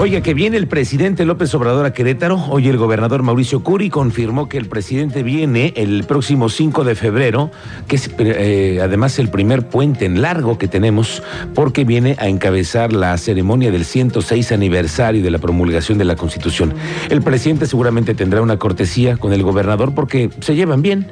Oiga, que viene el presidente López Obrador a Querétaro. Hoy el gobernador Mauricio Curi confirmó que el presidente viene el próximo 5 de febrero, que es eh, además el primer puente en largo que tenemos, porque viene a encabezar la ceremonia del 106 aniversario de la promulgación de la Constitución. El presidente seguramente tendrá una cortesía con el gobernador porque se llevan bien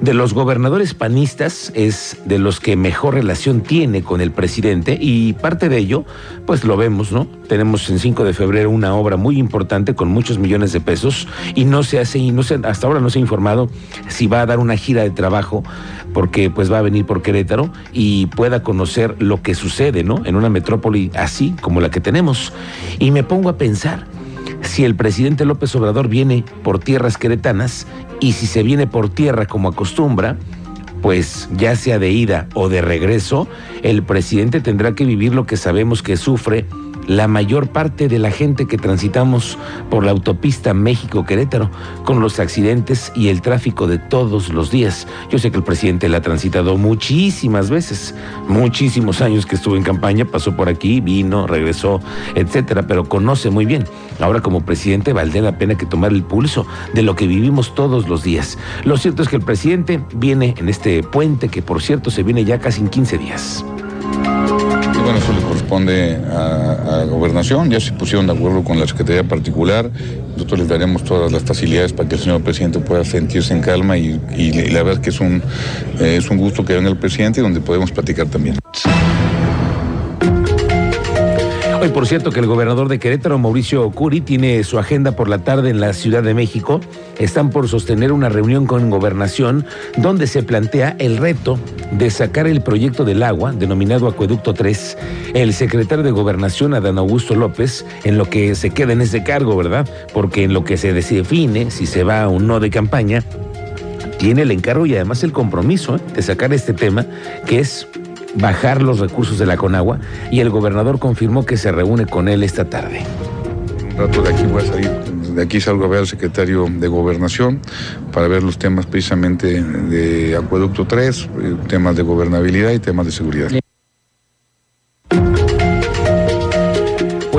de los gobernadores panistas es de los que mejor relación tiene con el presidente y parte de ello, pues lo vemos, ¿no? Tenemos en 5 de febrero una obra muy importante con muchos millones de pesos y no se hace, y no se, hasta ahora no se ha informado si va a dar una gira de trabajo porque pues va a venir por Querétaro y pueda conocer lo que sucede, ¿no? En una metrópoli así como la que tenemos. Y me pongo a pensar, si el presidente López Obrador viene por tierras queretanas y si se viene por tierra como acostumbra, pues ya sea de ida o de regreso, el presidente tendrá que vivir lo que sabemos que sufre la mayor parte de la gente que transitamos por la autopista México-Querétaro, con los accidentes y el tráfico de todos los días. Yo sé que el presidente la ha transitado muchísimas veces, muchísimos años que estuvo en campaña, pasó por aquí, vino, regresó, etcétera, pero conoce muy bien. Ahora como presidente valdría la pena que tomar el pulso de lo que vivimos todos los días. Lo cierto es que el presidente viene en este puente que por cierto se viene ya casi en 15 días bueno, eso le corresponde a, gobernación, ya se pusieron de acuerdo con la Secretaría Particular, nosotros les daremos todas las facilidades para que el señor presidente pueda sentirse en calma y, la verdad que es un, eh, es un gusto que venga el presidente y donde podemos platicar también. Por cierto, que el gobernador de Querétaro, Mauricio Curi, tiene su agenda por la tarde en la Ciudad de México. Están por sostener una reunión con gobernación donde se plantea el reto de sacar el proyecto del agua, denominado Acueducto 3. El secretario de Gobernación, Adán Augusto López, en lo que se queda en ese cargo, ¿verdad? Porque en lo que se define si se va o no de campaña, tiene el encargo y además el compromiso ¿eh? de sacar este tema, que es bajar los recursos de la Conagua y el gobernador confirmó que se reúne con él esta tarde. Un rato de aquí voy a salir, de aquí salgo a ver al secretario de Gobernación para ver los temas precisamente de Acueducto 3, eh, temas de gobernabilidad y temas de seguridad.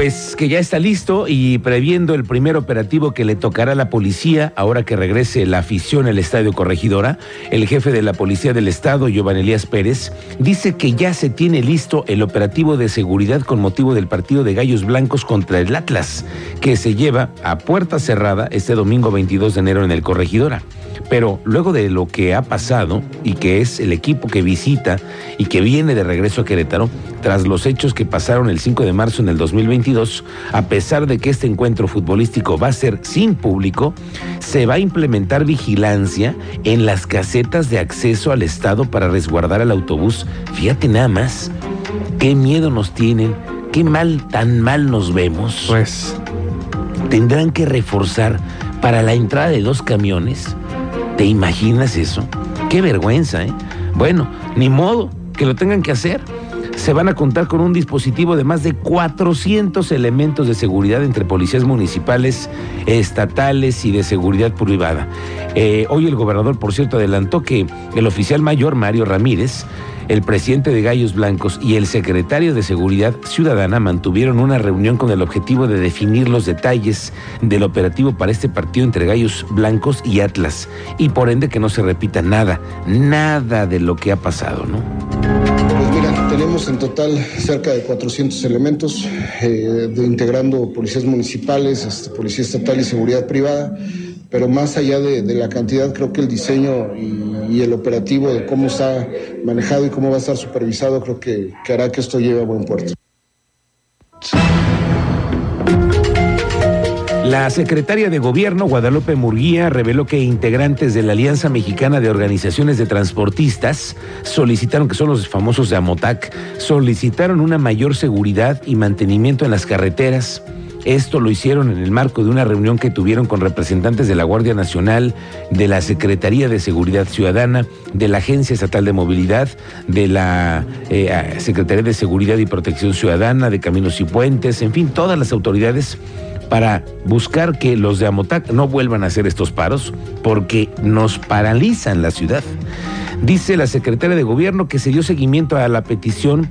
Pues que ya está listo y previendo el primer operativo que le tocará a la policía ahora que regrese la afición al Estadio Corregidora, el jefe de la Policía del Estado, Giovanni Elías Pérez, dice que ya se tiene listo el operativo de seguridad con motivo del partido de Gallos Blancos contra el Atlas, que se lleva a puerta cerrada este domingo 22 de enero en el Corregidora. Pero luego de lo que ha pasado y que es el equipo que visita y que viene de regreso a Querétaro, tras los hechos que pasaron el 5 de marzo en el 2022, a pesar de que este encuentro futbolístico va a ser sin público, se va a implementar vigilancia en las casetas de acceso al Estado para resguardar al autobús. Fíjate nada más, qué miedo nos tienen, qué mal, tan mal nos vemos. Pues tendrán que reforzar para la entrada de dos camiones ¿Te imaginas eso? Qué vergüenza, ¿eh? Bueno, ni modo que lo tengan que hacer. Se van a contar con un dispositivo de más de 400 elementos de seguridad entre policías municipales, estatales y de seguridad privada. Eh, hoy el gobernador, por cierto, adelantó que el oficial mayor Mario Ramírez el presidente de Gallos Blancos y el secretario de Seguridad Ciudadana mantuvieron una reunión con el objetivo de definir los detalles del operativo para este partido entre Gallos Blancos y Atlas y por ende que no se repita nada, nada de lo que ha pasado, ¿no? Tenemos en total cerca de 400 elementos, eh, integrando policías municipales, este, policía estatal y seguridad privada pero más allá de, la cantidad, creo que el diseño y, el operativo de cómo está manejado y cómo va a estar supervisado, creo que, hará que esto llegue a buen puerto. La secretaria de Gobierno, Guadalupe Murguía, reveló que integrantes de la Alianza Mexicana de Organizaciones de Transportistas solicitaron, que son los famosos de Amotac, solicitaron una mayor seguridad y mantenimiento en las carreteras. Esto lo hicieron en el marco de una reunión que tuvieron con representantes de la Guardia Nacional, de la Secretaría de Seguridad Ciudadana, de la Agencia Estatal de Movilidad, de la eh, Secretaría de Seguridad y Protección Ciudadana, de Caminos y Puentes, en fin, todas las autoridades para buscar que los de Amotac no vuelvan a hacer estos paros porque nos paralizan la ciudad. Dice la secretaria de gobierno que se dio seguimiento a la petición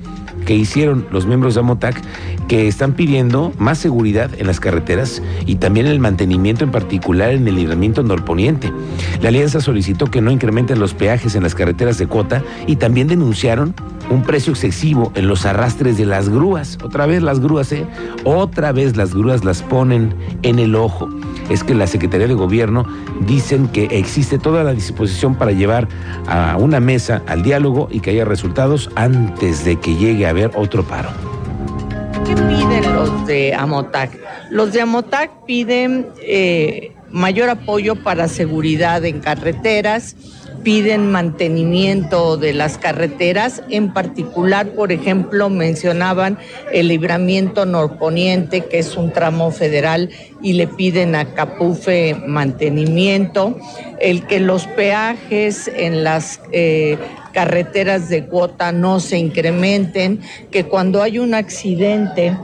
que hicieron los miembros de Amotac que están pidiendo más seguridad en las carreteras y también el mantenimiento en particular en el libramiento norponiente. La alianza solicitó que no incrementen los peajes en las carreteras de cuota y también denunciaron un precio excesivo en los arrastres de las grúas. Otra vez las grúas, ¿eh? Otra vez las grúas las ponen en el ojo. Es que la Secretaría de Gobierno dicen que existe toda la disposición para llevar a una mesa al diálogo y que haya resultados antes de que llegue a otro paro. ¿Qué piden los de Amotac? Los de Amotac piden eh, mayor apoyo para seguridad en carreteras, piden mantenimiento de las carreteras, en particular, por ejemplo, mencionaban el libramiento norponiente, que es un tramo federal, y le piden a Capufe mantenimiento, el que los peajes en las eh, carreteras de cuota no se incrementen, que cuando hay un accidente,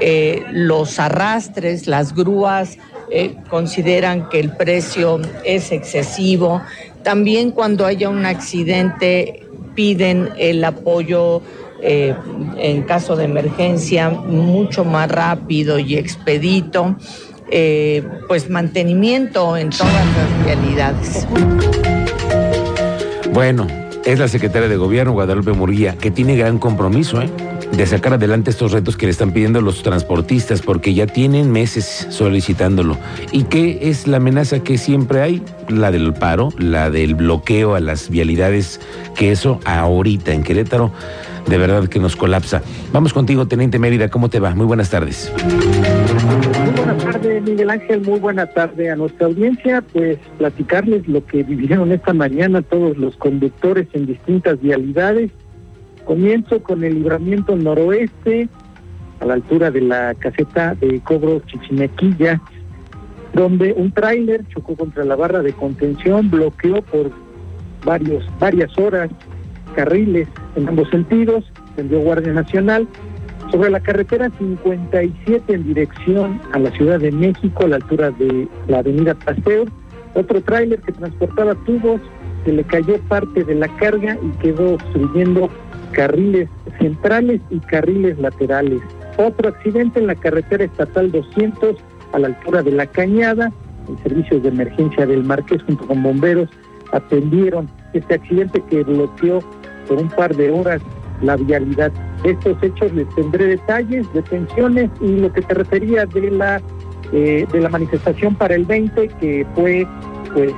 eh, los arrastres, las grúas, eh, consideran que el precio es excesivo, también cuando haya un accidente piden el apoyo eh, en caso de emergencia mucho más rápido y expedito, pues mantenimiento en todas las realidades. Bueno, es la secretaria de Gobierno, Guadalupe Murguía, que tiene gran compromiso, ¿eh? de sacar adelante estos retos que le están pidiendo los transportistas, porque ya tienen meses solicitándolo. ¿Y qué es la amenaza que siempre hay? La del paro, la del bloqueo a las vialidades, que eso ahorita en Querétaro de verdad que nos colapsa. Vamos contigo, Teniente Mérida, ¿cómo te va? Muy buenas tardes. Muy buenas tardes, Miguel Ángel, muy buena tarde a nuestra audiencia. Pues platicarles lo que vivieron esta mañana todos los conductores en distintas vialidades Comienzo con el libramiento noroeste, a la altura de la caseta de cobro Chichimequilla, donde un tráiler chocó contra la barra de contención, bloqueó por varios, varias horas carriles en ambos sentidos, tendió Guardia Nacional. Sobre la carretera 57 en dirección a la Ciudad de México, a la altura de la avenida Pasteur, otro tráiler que transportaba tubos, se le cayó parte de la carga y quedó obstruyendo carriles centrales y carriles laterales. Otro accidente en la carretera estatal 200 a la altura de la Cañada. El servicio de emergencia del Marqués junto con bomberos atendieron este accidente que bloqueó por un par de horas la vialidad. estos hechos les tendré detalles, detenciones y lo que te refería de la eh, de la manifestación para el 20 que fue pues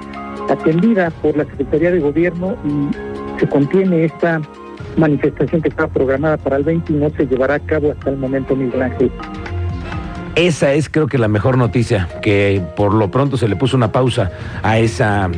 atendida por la Secretaría de Gobierno y se contiene esta manifestación que estaba programada para el 20 y no se llevará a cabo hasta el momento, Miguel Ángel. Esa es creo que la mejor noticia, que por lo pronto se le puso una pausa a esa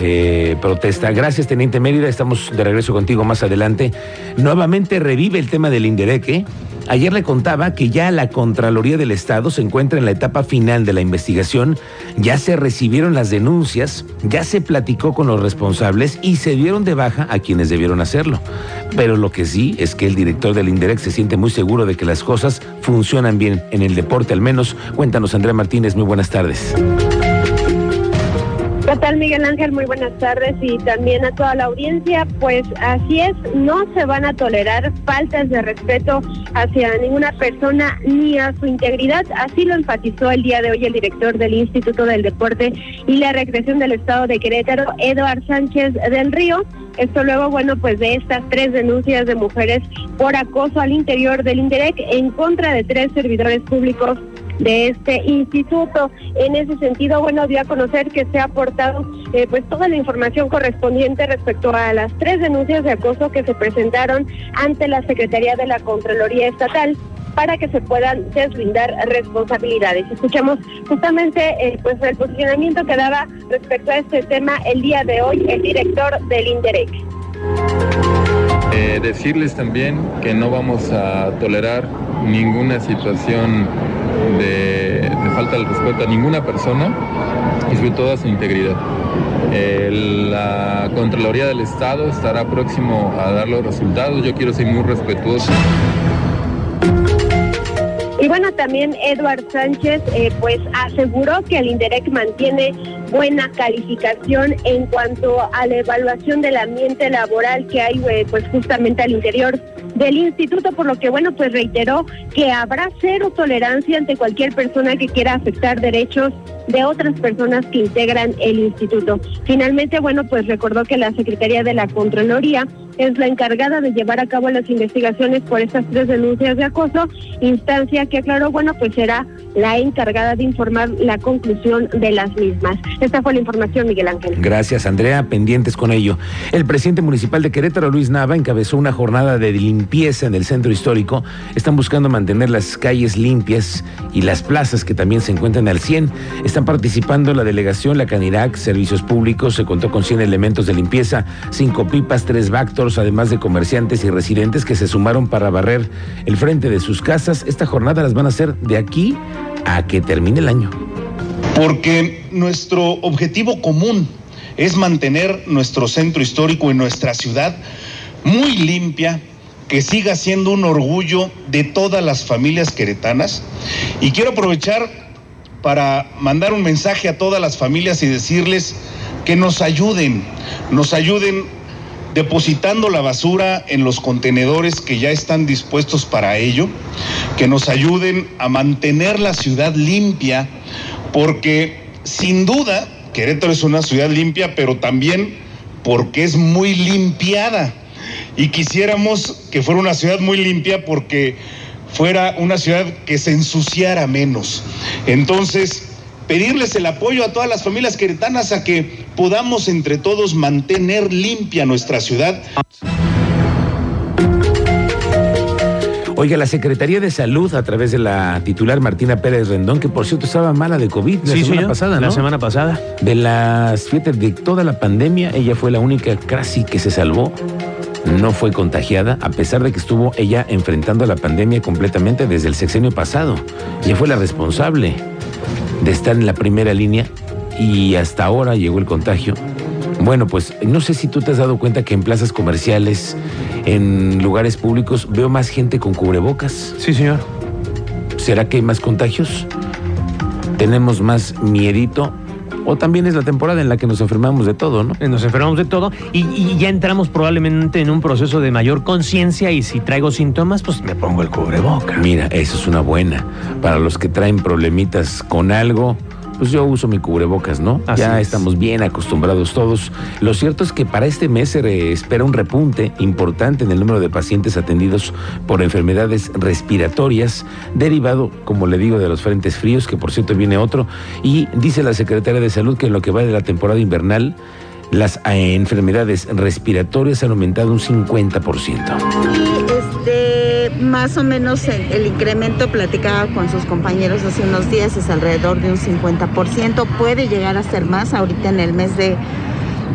eh, protesta. Gracias, Teniente Mérida, estamos de regreso contigo más adelante. Nuevamente revive el tema del Indereque. Ayer le contaba que ya la Contraloría del Estado se encuentra en la etapa final de la investigación, ya se recibieron las denuncias, ya se platicó con los responsables y se dieron de baja a quienes debieron hacerlo. Pero lo que sí es que el director del Indirect se siente muy seguro de que las cosas funcionan bien en el deporte al menos. Cuéntanos, Andrea Martínez, muy buenas tardes. ¿Qué tal, Miguel Ángel? Muy buenas tardes y también a toda la audiencia. Pues así es, no se van a tolerar faltas de respeto hacia ninguna persona ni a su integridad. Así lo enfatizó el día de hoy el director del Instituto del Deporte y la Recreación del Estado de Querétaro, Eduard Sánchez del Río. Esto luego, bueno, pues de estas tres denuncias de mujeres por acoso al interior del INDEREC en contra de tres servidores públicos de este instituto. En ese sentido, bueno, dio a conocer que se ha aportado eh, pues toda la información correspondiente respecto a las tres denuncias de acoso que se presentaron ante la Secretaría de la Contraloría Estatal para que se puedan deslindar responsabilidades. Escuchamos justamente eh, pues el posicionamiento que daba respecto a este tema el día de hoy el director del INDEREC. Eh, decirles también que no vamos a tolerar ninguna situación de falta el respeto a ninguna persona y sobre todo a su integridad. la Contraloría del Estado estará próximo a dar los resultados. Yo quiero ser muy respetuoso. Y bueno, también Eduard Sánchez eh, pues aseguró que el INDEREC mantiene buena calificación en cuanto a la evaluación del ambiente laboral que hay eh, pues justamente al interior del instituto, por lo que bueno, pues reiteró que habrá cero tolerancia ante cualquier persona que quiera afectar derechos de otras personas que integran el instituto. Finalmente, bueno, pues recordó que la Secretaría de la Contraloría es la encargada de llevar a cabo las investigaciones por estas tres denuncias de acoso, instancia que aclaró, bueno, pues será la encargada de informar la conclusión de las mismas. Esta fue la información, Miguel Ángel. Gracias, Andrea. Pendientes con ello. El presidente municipal de Querétaro, Luis Nava, encabezó una jornada de limpieza en el centro histórico. Están buscando mantener las calles limpias y las plazas que también se encuentran al 100. Están participando la delegación, la Canirac, Servicios Públicos. Se contó con 100 elementos de limpieza, cinco pipas, tres Además de comerciantes y residentes que se sumaron para barrer el frente de sus casas. Esta jornada las van a hacer de aquí a que termine el año. Porque nuestro objetivo común es mantener nuestro centro histórico y nuestra ciudad muy limpia, que siga siendo un orgullo de todas las familias queretanas. Y quiero aprovechar para mandar un mensaje a todas las familias y decirles que nos ayuden, nos ayuden depositando la basura en los contenedores que ya están dispuestos para ello, que nos ayuden a mantener la ciudad limpia, porque sin duda Querétaro es una ciudad limpia, pero también porque es muy limpiada. Y quisiéramos que fuera una ciudad muy limpia porque fuera una ciudad que se ensuciara menos. Entonces, pedirles el apoyo a todas las familias queretanas a que podamos entre todos mantener limpia nuestra ciudad. Oiga, la Secretaría de Salud, a través de la titular Martina Pérez Rendón, que por cierto estaba mala de COVID la semana pasada, ¿no? La semana pasada. De las, siete de toda la pandemia, ella fue la única casi que se salvó. No fue contagiada, a pesar de que estuvo ella enfrentando la pandemia completamente desde el sexenio pasado. Ella fue la responsable de estar en la primera línea y hasta ahora llegó el contagio. Bueno, pues no sé si tú te has dado cuenta que en plazas comerciales, en lugares públicos, veo más gente con cubrebocas. Sí, señor. ¿Será que hay más contagios? ¿Tenemos más miedito? O también es la temporada en la que nos enfermamos de todo, ¿no? Nos enfermamos de todo y, y ya entramos probablemente en un proceso de mayor conciencia y si traigo síntomas, pues me pongo el cubreboca. Mira, eso es una buena. Para los que traen problemitas con algo, pues yo uso mi cubrebocas, ¿no? Así ya es. estamos bien acostumbrados todos. Lo cierto es que para este mes se espera un repunte importante en el número de pacientes atendidos por enfermedades respiratorias, derivado, como le digo, de los frentes fríos, que por cierto viene otro. Y dice la Secretaria de Salud que en lo que va de la temporada invernal, las eh, enfermedades respiratorias han aumentado un 50%. Y este, más o menos el, incremento, platicaba con sus compañeros hace unos días, es alrededor de un 50%. Puede llegar a ser más ahorita en el mes de,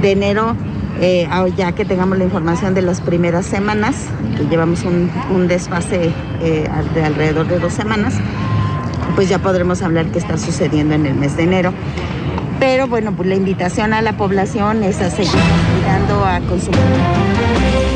de enero, eh, ah, ya que tengamos la información de las primeras semanas, que llevamos un, un desfase eh, de alrededor de dos semanas, pues ya podremos hablar qué está sucediendo en el mes de enero. Pero bueno, pues la invitación a la población es a seguir cuidando, a consumir.